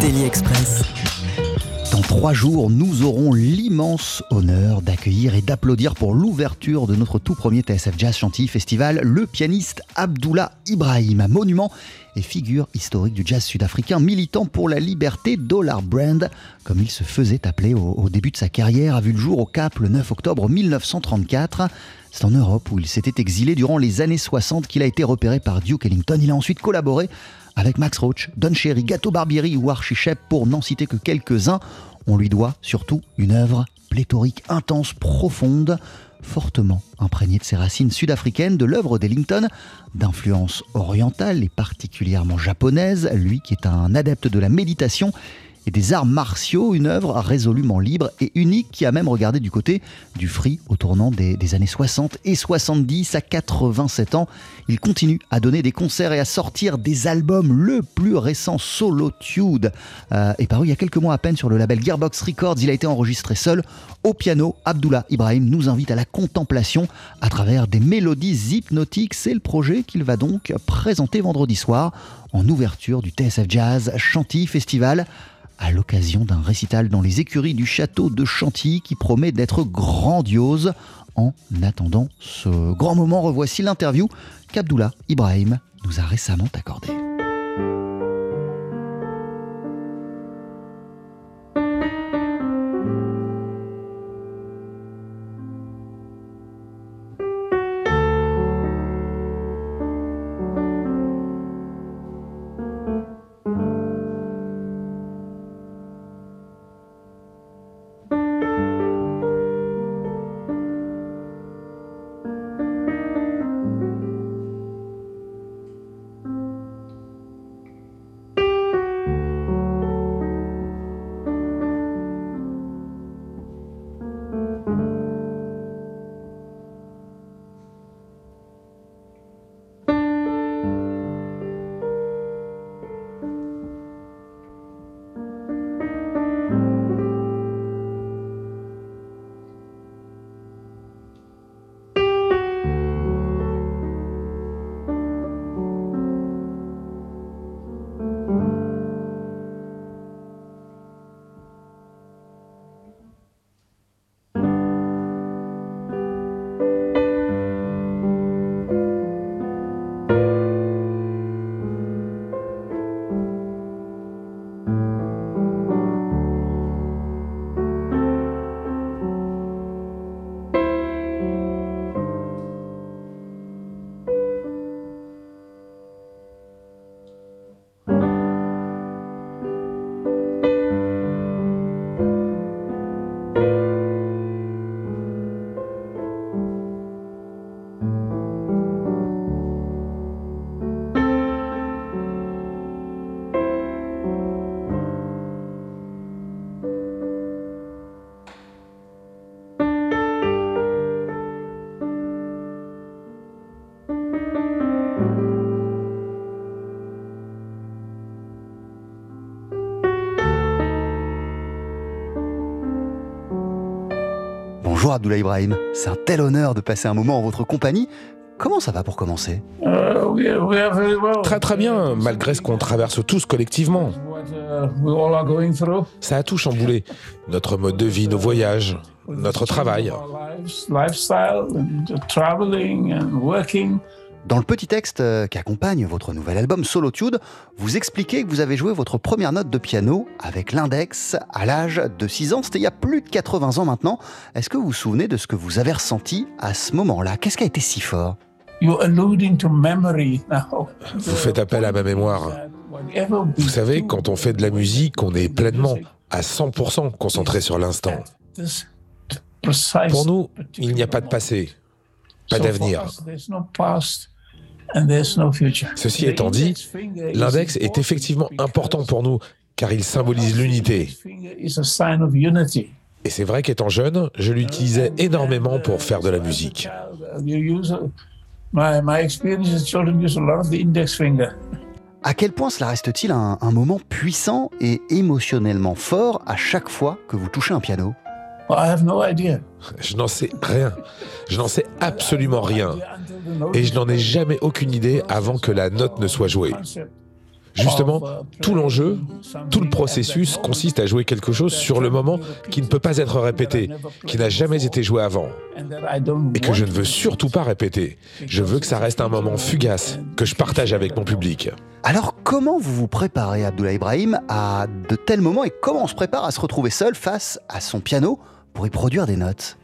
Daily Express. Dans trois jours, nous aurons l'immense honneur d'accueillir et d'applaudir pour l'ouverture de notre tout premier TSF Jazz Chantilly Festival le pianiste Abdullah Ibrahim, monument et figure historique du jazz sud-africain, militant pour la liberté, Dollar Brand, comme il se faisait appeler au, au début de sa carrière, a vu le jour au Cap le 9 octobre 1934. C'est en Europe où il s'était exilé durant les années 60 qu'il a été repéré par Duke Ellington. Il a ensuite collaboré avec Max Roach, Don Cherry, Gato Barbieri ou Archie Shepp pour n'en citer que quelques-uns. On lui doit surtout une œuvre pléthorique, intense, profonde, fortement imprégnée de ses racines sud-africaines, de l'œuvre d'Ellington, d'influence orientale et particulièrement japonaise, lui qui est un adepte de la méditation et des arts martiaux, une œuvre résolument libre et unique qui a même regardé du côté du free au tournant des, années 60 et 70 à 87 ans. Il continue à donner des concerts et à sortir des albums. Le plus récent, Solitude, euh, est paru il y a quelques mois à peine sur le label Gearbox Records. Il a été enregistré seul au piano. Abdullah Ibrahim nous invite à la contemplation à travers des mélodies hypnotiques. C'est le projet qu'il va donc présenter vendredi soir en ouverture du TSF Jazz Chantilly Festival à l'occasion d'un récital dans les écuries du château de Chantilly qui promet d'être grandiose. En attendant ce grand moment, revoici l'interview qu'Abdullah Ibrahim nous a récemment accordée. Bonjour Abdullah Ibrahim, c'est un tel honneur de passer un moment en votre compagnie. Comment ça va pour commencer Très très bien, malgré ce qu'on traverse tous collectivement. Ça a tout chamboulé. Notre mode de vie, nos voyages, notre travail. Dans le petit texte qui accompagne votre nouvel album Solitude, vous expliquez que vous avez joué votre première note de piano avec l'index à l'âge de 6 ans. C'était il y a plus de 80 ans maintenant. Est-ce que vous vous souvenez de ce que vous avez ressenti à ce moment-là? Qu'est-ce qui a été si fort? Vous faites appel à ma mémoire. Vous savez, quand on fait de la musique, on est pleinement, à 100% concentré sur l'instant. Pour nous, il n'y a pas de passé, pas d'avenir. Ceci étant dit, l'index est effectivement important pour nous, car il symbolise l'unité. Et c'est vrai qu'étant jeune, je l'utilisais énormément pour faire de la musique. À quel point cela reste-t-il un, un, moment puissant et émotionnellement fort à chaque fois que vous touchez un piano? Je n'en sais rien. Je n'en sais absolument rien. Et je n'en ai jamais aucune idée avant que la note ne soit jouée. Justement, tout l'enjeu, tout le processus consiste à jouer quelque chose sur le moment qui ne peut pas être répété, qui n'a jamais été joué avant, et que je ne veux surtout pas répéter. Je veux que ça reste un moment fugace, que je partage avec mon public. Alors comment vous vous préparez, Abdullah Ibrahim, à de tels moments et comment on se prépare à se retrouver seul face à son piano pour y produire des notes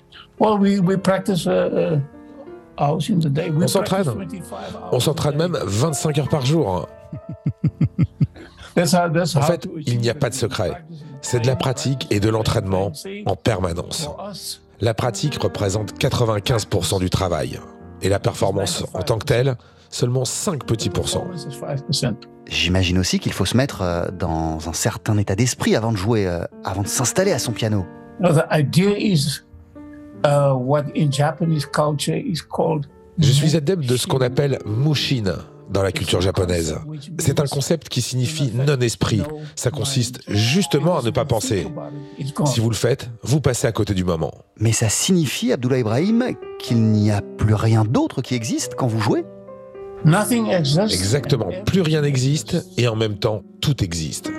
On s'entraîne. On s'entraîne même 25 heures par jour. En fait, il n'y a pas de secret. C'est de la pratique et de l'entraînement en permanence. La pratique représente 95% du travail. Et la performance en tant que telle, seulement 5 petits pourcents. J'imagine aussi qu'il faut se mettre euh, dans un certain état d'esprit avant de jouer, euh, avant de s'installer à son piano. Je suis adepte de ce qu'on appelle mushin dans la culture japonaise. C'est un concept qui signifie non-esprit. Ça consiste justement à ne pas penser. Si vous le faites, vous passez à côté du moment. Mais ça signifie, Abdullah Ibrahim, qu'il n'y a plus rien d'autre qui existe quand vous jouez? Exactement, plus rien n'existe et en même temps, tout existe.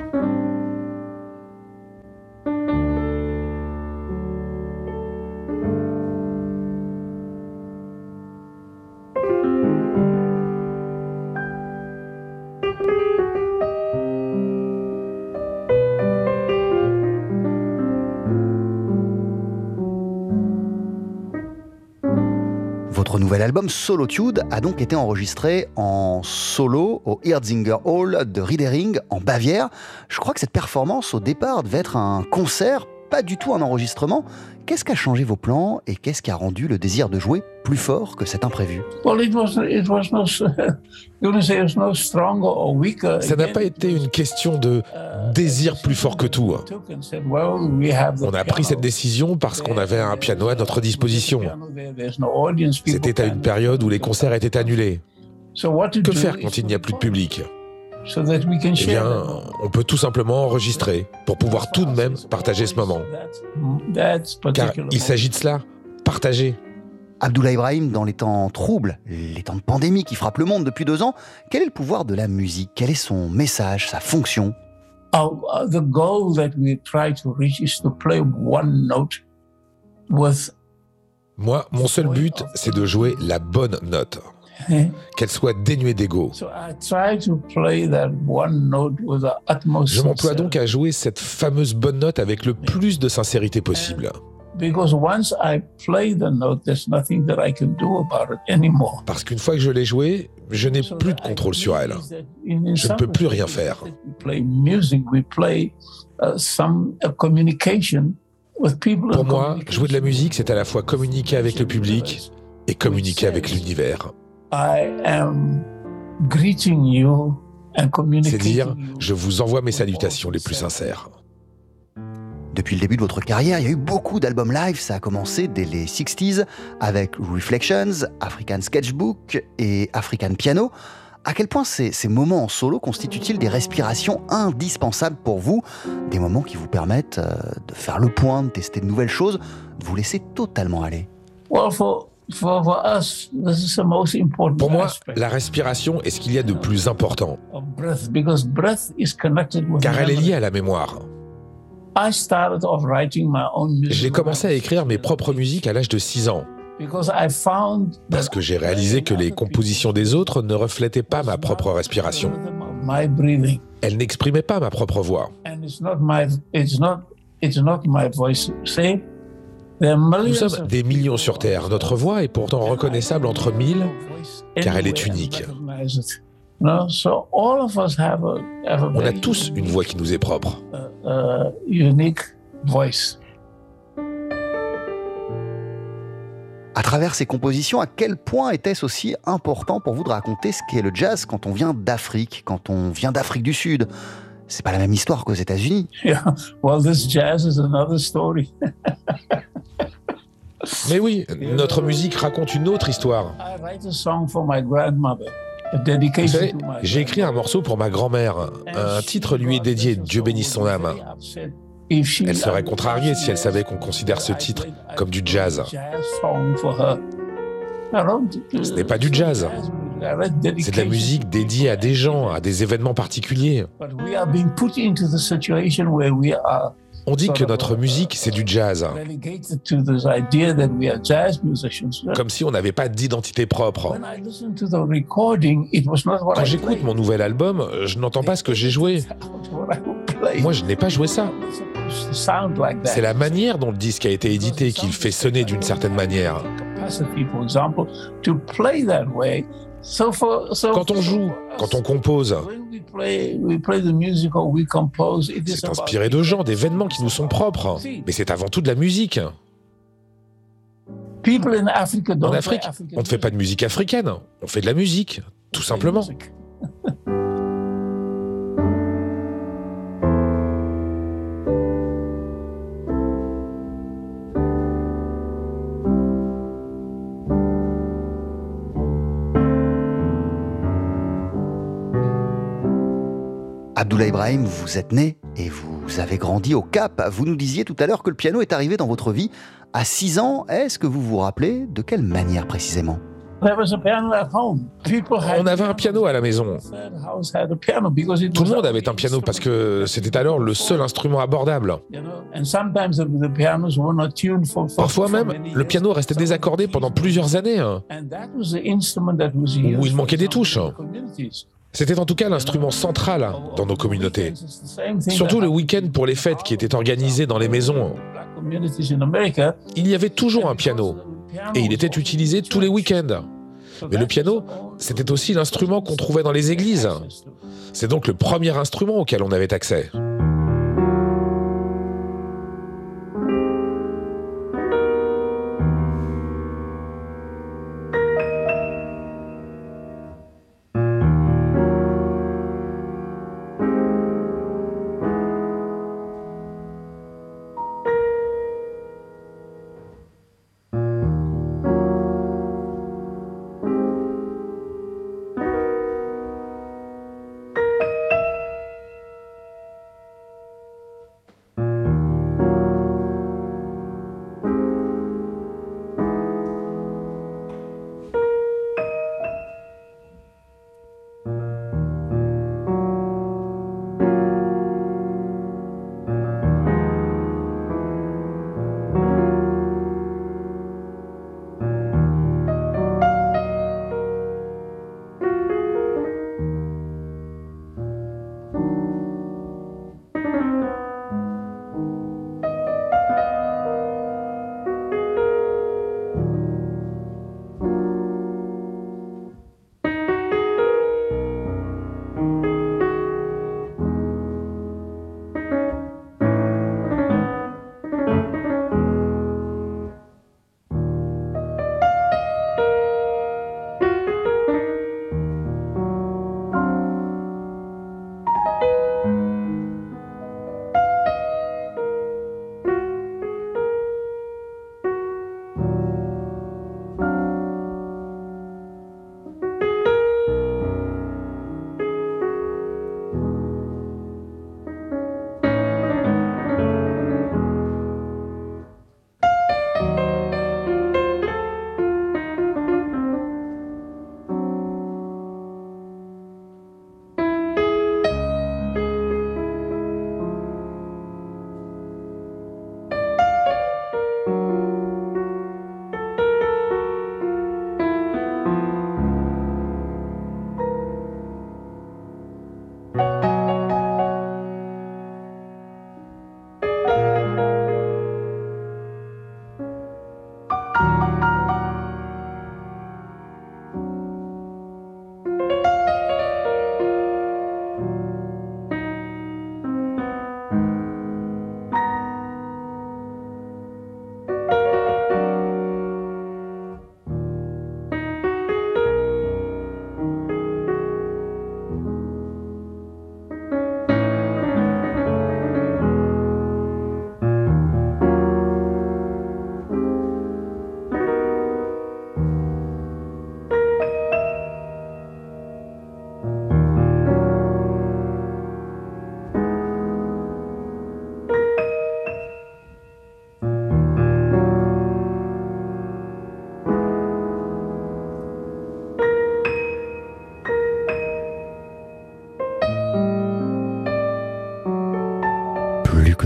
Votre nouvel album Solitude a donc été enregistré en solo au Hirzinger Hall de Riedering en Bavière. Je crois que cette performance au départ devait être un concert, pas du tout un enregistrement. Qu'est-ce qui a changé vos plans et qu'est-ce qui a rendu le désir de jouer plus fort que cet imprévu? Ça n'a pas été une question de désir plus fort que tout. On a pris cette décision parce qu'on avait un piano à notre disposition. C'était à une période où les concerts étaient annulés. Que faire quand il n'y a plus de public? Eh bien, on peut tout simplement enregistrer pour pouvoir tout de même partager ce moment. Car il s'agit de cela, partager. Abdullah Ibrahim, dans les temps troubles, les temps de pandémie qui frappent le monde depuis deux ans, quel est le pouvoir de la musique? Quel est son message, sa fonction? Moi, mon seul but, c'est de jouer la bonne note. Qu'elle soit dénuée d'ego. Je m'emploie donc à jouer cette fameuse bonne note avec le plus de sincérité possible. Parce qu'une fois que je l'ai jouée, je n'ai plus de contrôle sur elle. Je ne peux plus rien faire. Pour moi, jouer de la musique, c'est à la fois communiquer avec le public et communiquer avec l'univers. C'est dire, je vous envoie mes salutations les plus sincères. Depuis le début de votre carrière, il y a eu beaucoup d'albums live. Ça a commencé dès les 60s avec Reflections, African Sketchbook et African Piano. À quel point ces, ces moments en solo constituent-ils des respirations indispensables pour vous? Des moments qui vous permettent euh, de faire le point, de tester de nouvelles choses, de vous laisser totalement aller? Pour moi, la respiration est ce qu'il y a de plus important, car elle est liée à la mémoire. J'ai commencé à écrire mes propres musiques à l'âge de 6 ans, parce que j'ai réalisé que les compositions des autres ne reflétaient pas ma propre respiration. Elles n'exprimaient pas ma propre voix. Nous sommes des millions sur Terre. Notre voix est pourtant reconnaissable entre mille, car elle est unique. On a tous une voix qui nous est propre. À travers ces compositions, à quel point était-ce aussi important pour vous de raconter ce qu'est le jazz quand on vient d'Afrique, quand on vient d'Afrique du Sud? C'est pas la même histoire qu'aux États-Unis. Yeah. Well, this jazz is another story. Mais oui, notre musique raconte une autre histoire. I write a song for my grandmother. A Vous dedication savez, to my j'ai écrit un morceau pour ma grand-mère. Un titre lui est dédié, Dieu bénisse son âme. Elle serait contrariée si elle savait qu'on considère ce titre comme du jazz. Ce n'est pas du jazz. C'est de la musique dédiée à des gens, à des événements particuliers. On dit que notre musique, c'est du jazz. Comme si on n'avait pas d'identité propre. Quand j'écoute mon nouvel album, je n'entends pas ce que j'ai joué. Moi, je n'ai pas joué ça. C'est la manière dont le disque a été édité qui le fait sonner d'une certaine manière. Quand on joue, quand on compose, c'est inspiré de gens, d'événements qui nous sont propres. Mais c'est avant tout de la musique. En Afrique, on ne fait pas de musique africaine, on fait de la musique, tout simplement. Abdullah Ibrahim, vous êtes né et vous avez grandi au Cap. Vous nous disiez tout à l'heure que le piano est arrivé dans votre vie à 6 ans. Est-ce que vous vous rappelez de quelle manière précisément? On avait un piano à la maison. Tout le monde avait un piano parce que c'était alors le seul instrument abordable. Parfois même, le piano restait désaccordé pendant plusieurs années. Où il manquait des touches. C'était en tout cas l'instrument central dans nos communautés. Surtout le week-end pour les fêtes qui étaient organisées dans les maisons. Il y avait toujours un piano et il était utilisé tous les week-ends. Mais le piano, c'était aussi l'instrument qu'on trouvait dans les églises. C'est donc le premier instrument auquel on avait accès.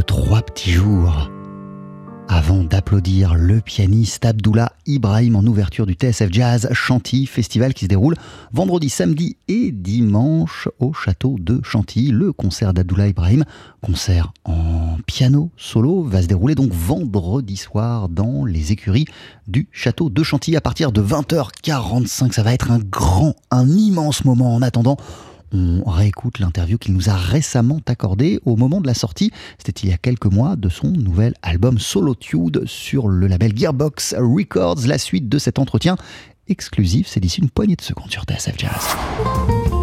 Trois petits jours avant d'applaudir le pianiste Abdullah Ibrahim en ouverture du TSF Jazz Chantilly, festival qui se déroule vendredi, samedi et dimanche au château de Chantilly. Le concert d'Abdullah Ibrahim, concert en piano solo, va se dérouler donc vendredi soir dans les écuries du château de Chantilly à partir de 20h45. Ça va être un grand, un immense moment en attendant on réécoute l'interview qu'il nous a récemment accordée au moment de la sortie, c'était il y a quelques mois, de son nouvel album Solitude sur le label Gearbox Records. La suite de cet entretien exclusif, c'est d'ici une poignée de secondes sur TSF Jazz.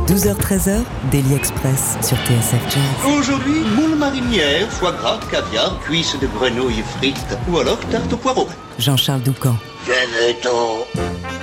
12h-13h, Daily Express sur TSF Jazz. Aujourd'hui, moule marinière, foie gras, caviar, cuisses de grenouille frites ou alors tarte au poireau. Jean-Charles Doucan. Venez-t'en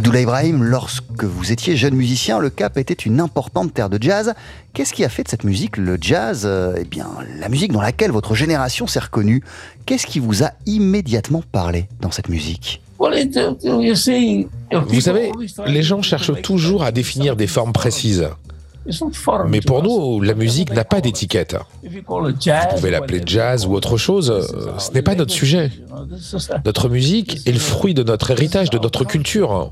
Abdoulaye Ibrahim, lorsque vous étiez jeune musicien, le Cap était une importante terre de jazz. Qu'est-ce qui a fait de cette musique le jazz euh, Eh bien, la musique dans laquelle votre génération s'est reconnue? Qu'est-ce qui vous a immédiatement parlé dans cette musique? Vous savez, les gens cherchent toujours à définir des formes précises. Mais pour nous, la musique n'a pas d'étiquette. Vous pouvez l'appeler jazz ou autre chose, euh, ce n'est pas notre sujet. Notre musique est le fruit de notre héritage, de notre culture.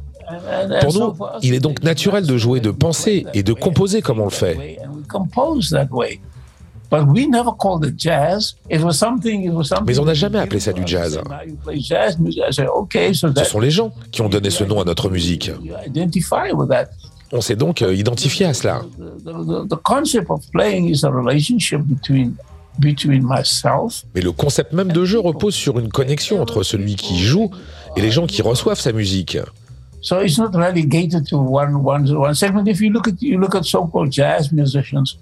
Pour nous, il est donc naturel de jouer, de penser et de composer comme on le fait. But we never called it jazz. It was something. It was something. Mais on n'a jamais appelé ça du jazz. Ce sont les gens qui ont donné ce nom à notre musique. On s'est donc euh, identifié à cela. Mais le concept même de jeu repose sur une connexion entre celui qui joue et les gens qui reçoivent sa musique. So it's not relegated to one one one segment. If you look at you look at so-called jazz musicians,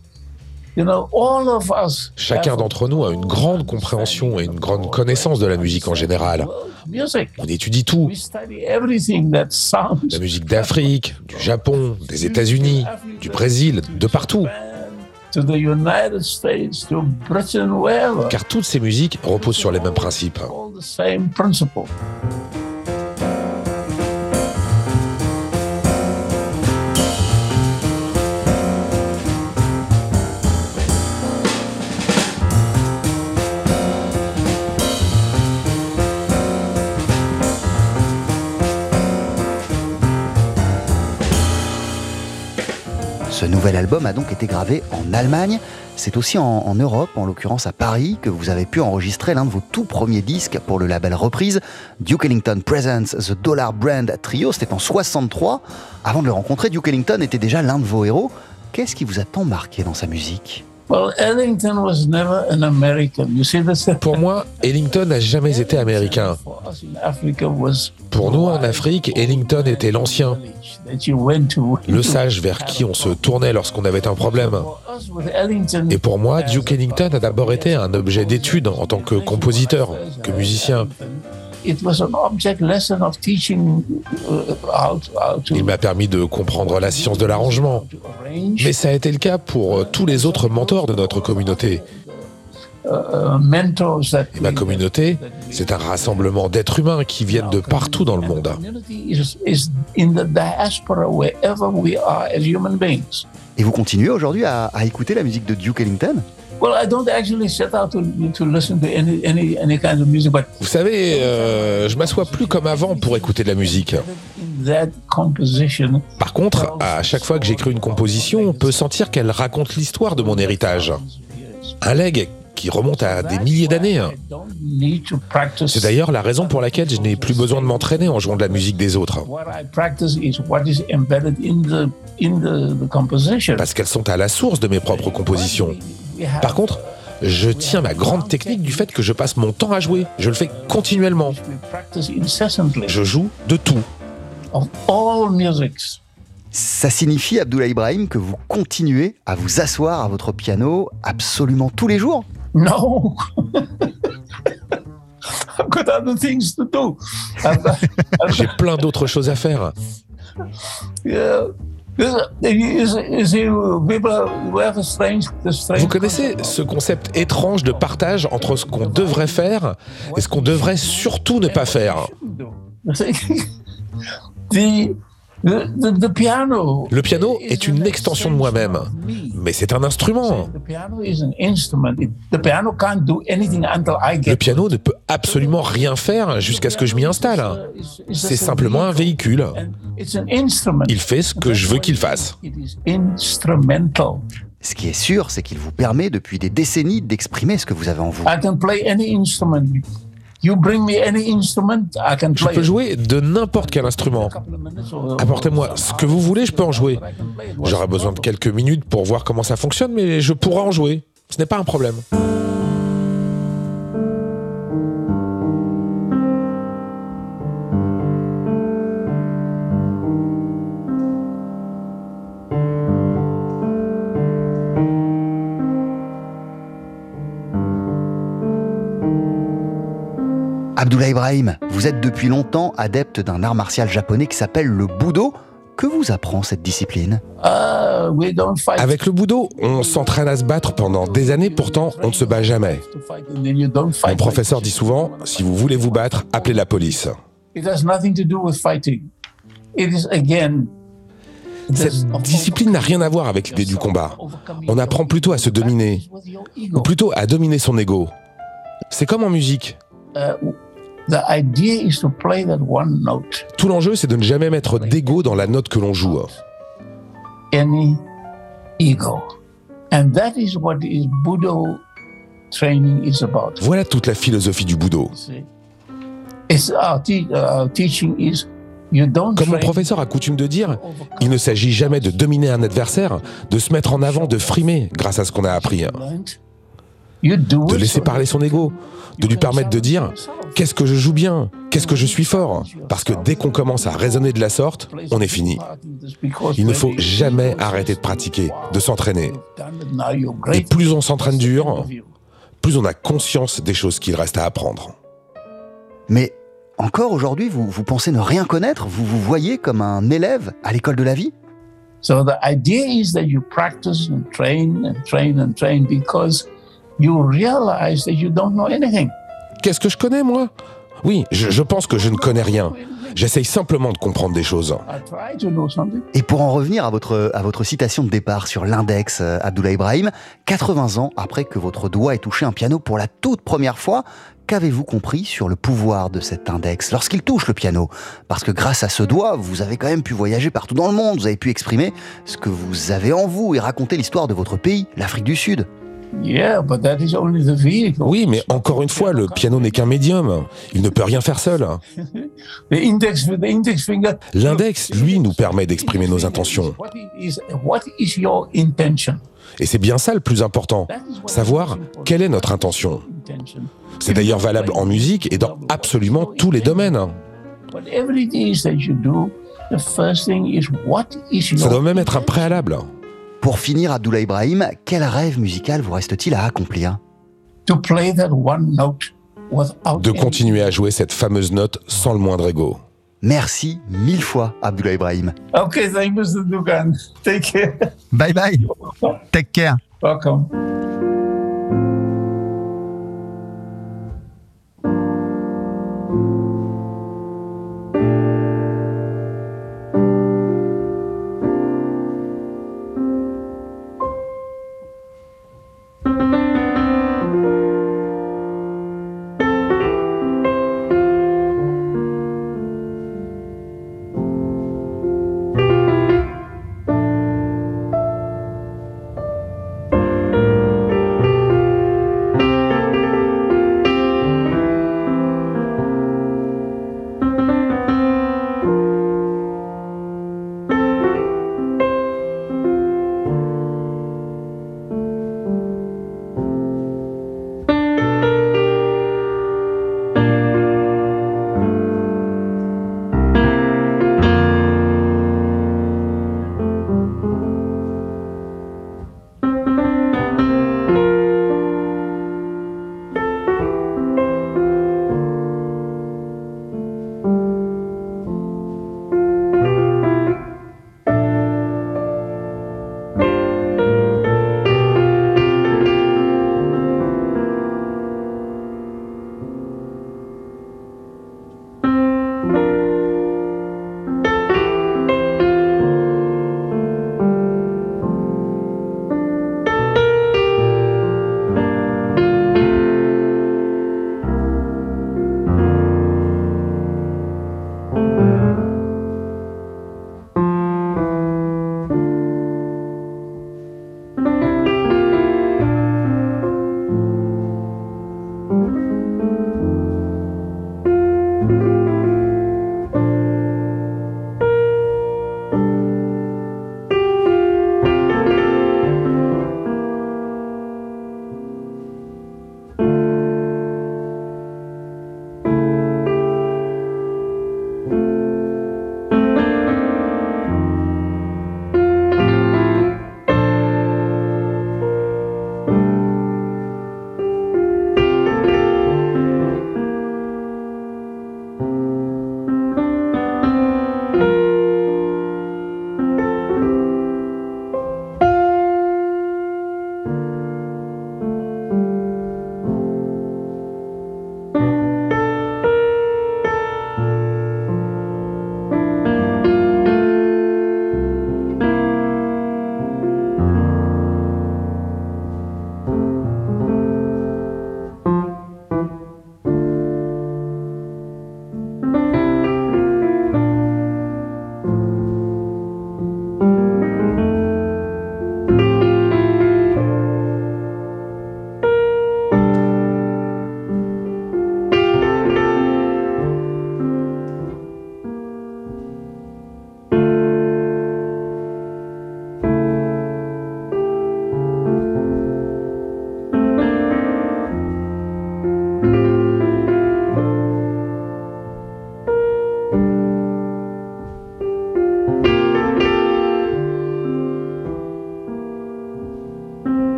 you know all of us. Chacun d'entre nous a une grande compréhension et une grande connaissance de la musique en général. music. On étudie tout. We study everything that sounds. La musique d'Afrique, du Japon, des États-Unis, du Brésil, de partout. To the United States, to Britain, wherever. Car toutes ces musiques reposent sur les mêmes principes. Ce nouvel album a donc été gravé en Allemagne. C'est aussi en, Europe, en l'occurrence à Paris, que vous avez pu enregistrer l'un de vos tout premiers disques pour le label Reprise. Duke Ellington Presents The Dollar Brand Trio, c'était en 63. Avant de le rencontrer, Duke Ellington était déjà l'un de vos héros. Qu'est-ce qui vous a tant marqué dans sa musique? Well, Ellington was never an American. You see, that's the Pour moi, Ellington n'a jamais été américain. Pour nous, en Afrique, Ellington était l'ancien, le sage vers qui on se tournait lorsqu'on avait un problème. Et pour moi, Duke Ellington a d'abord été un objet d'étude en tant que compositeur, que musicien. It was an object lesson of teaching uh, how to, how to, Il m'a permis de comprendre la science de l'arrangement. Mais ça a été le cas pour euh, tous les autres mentors de notre communauté. uh, mentors that Et ma communauté, c'est un rassemblement d'êtres humains qui viennent de partout dans le monde. community is, is in the diaspora wherever we are as human beings. Et vous continuez aujourd'hui à, à écouter la musique de Duke Ellington? Well, I don't actually set out to, to listen to any, any, any kind of music, but Vous savez, euh, je m'assois plus comme avant pour écouter de la musique. in that composition, Par contre, à chaque fois que j'écris une composition, on peut sentir qu'elle raconte l'histoire de mon héritage. Un leg qui remonte à des milliers d'années. Practice. C'est d'ailleurs la raison pour laquelle je n'ai plus besoin de m'entraîner en jouant de la musique des autres. What I practice is what is embedded in the in the, the composition. Parce qu'elles sont à la source de mes propres compositions. Par contre, je tiens ma grande technique du fait que je passe mon temps à jouer. Je le fais continuellement. we practice incessantly Je joue de tout. Ça signifie, Abdullah Ibrahim, que vous continuez à vous asseoir à votre piano absolument tous les jours? No. I've got other things to do. I've- I've- J'ai plein d'autres choses à faire. yeah. Vous connaissez ce concept étrange de partage entre ce qu'on devrait faire et ce qu'on devrait surtout ne pas faire? the, the, the, the piano. Le piano est une extension de moi-même, mais c'est un instrument. The piano is an instrument. It- the piano can't do anything until I get. Le piano ne peut absolument rien faire jusqu'à ce que je m'y installe. C'est simplement un véhicule. And it's an instrument. Il fait ce que je veux qu'il fasse. It is instrumental. Ce qui est sûr, c'est qu'il vous permet depuis des décennies d'exprimer ce que vous avez en vous. You bring me any instrument, I can Je play. peux jouer de n'importe quel instrument. Apportez-moi ce que vous voulez, je peux en jouer. J'aurai besoin de quelques minutes pour voir comment ça fonctionne, mais je pourrai en jouer. Ce n'est pas un problème. Abdullah Ibrahim, vous êtes depuis longtemps adepte d'un art martial japonais qui s'appelle le Budo. Que vous apprend cette discipline? Uh, fight. Avec le budo, on s'entraîne à se battre pendant des années, pourtant on ne se bat jamais. to fight, and then you don't fight Mon professeur dit souvent, si vous voulez vous battre, appelez la police. It has nothing to do with fighting. It is again. Cette this- discipline n'a rien à voir avec l'idée du combat. On apprend plutôt à se dominer, ou ego. plutôt à dominer son ego. C'est comme en musique. Uh, the idea is to play that one note. Tout l'enjeu, c'est de ne jamais mettre d'ego dans la note que l'on joue. Any ego. And that is what is Budo training is about. Voilà toute la philosophie du Budo. You don't Comme mon professeur a coutume de dire, il ne s'agit jamais de dominer un adversaire, de se mettre en avant, de frimer grâce à ce qu'on a appris. De laisser parler son ego, de lui permettre de dire qu'est-ce que je joue bien, qu'est-ce que je suis fort? Parce que dès qu'on commence à raisonner de la sorte, on est fini. Il ne faut jamais arrêter de pratiquer, de s'entraîner. Et plus on s'entraîne dur, plus on a conscience des choses qu'il reste à apprendre. Mais encore aujourd'hui, vous, vous pensez ne rien connaître? Vous vous voyez comme un élève à l'école de la vie? So the idea is that you practice and train and train and train because you realize that you don't know anything. Qu'est-ce que je connais, moi? Oui, je, je pense que je ne connais rien. J'essaye simplement de comprendre des choses. I try to know something. Et pour en revenir à votre, à votre citation de départ sur l'index, euh, Abdullah Ibrahim, 80 ans après que votre doigt ait touché un piano pour la toute première fois, qu'avez-vous compris sur le pouvoir de cet index lorsqu'il touche le piano? Parce que grâce à ce doigt, vous avez quand même pu voyager partout dans le monde, vous avez pu exprimer ce que vous avez en vous et raconter l'histoire de votre pays, l'Afrique du Sud. Yeah, but that is only the vehicle. Oui, mais encore une fois, le piano n'est qu'un médium. Il ne peut rien faire seul. L'index, lui, nous permet d'exprimer nos intentions. What is, what is your intention? Et c'est bien ça le plus important. Savoir quelle est notre intention. C'est d'ailleurs valable en musique et dans absolument tous les domaines. Whatever it is that you do, the first thing is what is your Ça doit même être un préalable. Pour finir, Abdullah Ibrahim, quel rêve musical vous reste-t-il à accomplir to play that one note without De continuer à jouer cette fameuse note sans le moindre ego. Merci mille fois, Abdullah Ibrahim. Okay, thank you, Mr. Dugan. Take care. Bye bye. Take care. Welcome.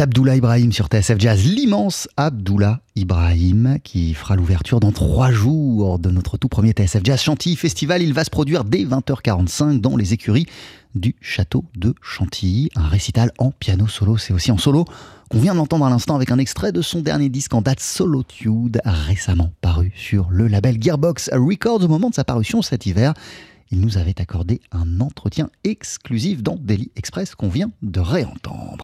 Pianiste Abdullah Ibrahim sur TSF Jazz, l'immense Abdullah Ibrahim qui fera l'ouverture dans trois jours de notre tout premier TSF Jazz Chantilly Festival. Il va se produire dès 20h45 dans les écuries du château de Chantilly. Un récital en piano solo, c'est aussi en solo qu'on vient d'entendre à l'instant avec un extrait de son dernier disque en date Solitude, récemment paru sur le label Gearbox Records au moment de sa parution cet hiver. Il nous avait accordé un entretien exclusif dans Daily Express qu'on vient de réentendre.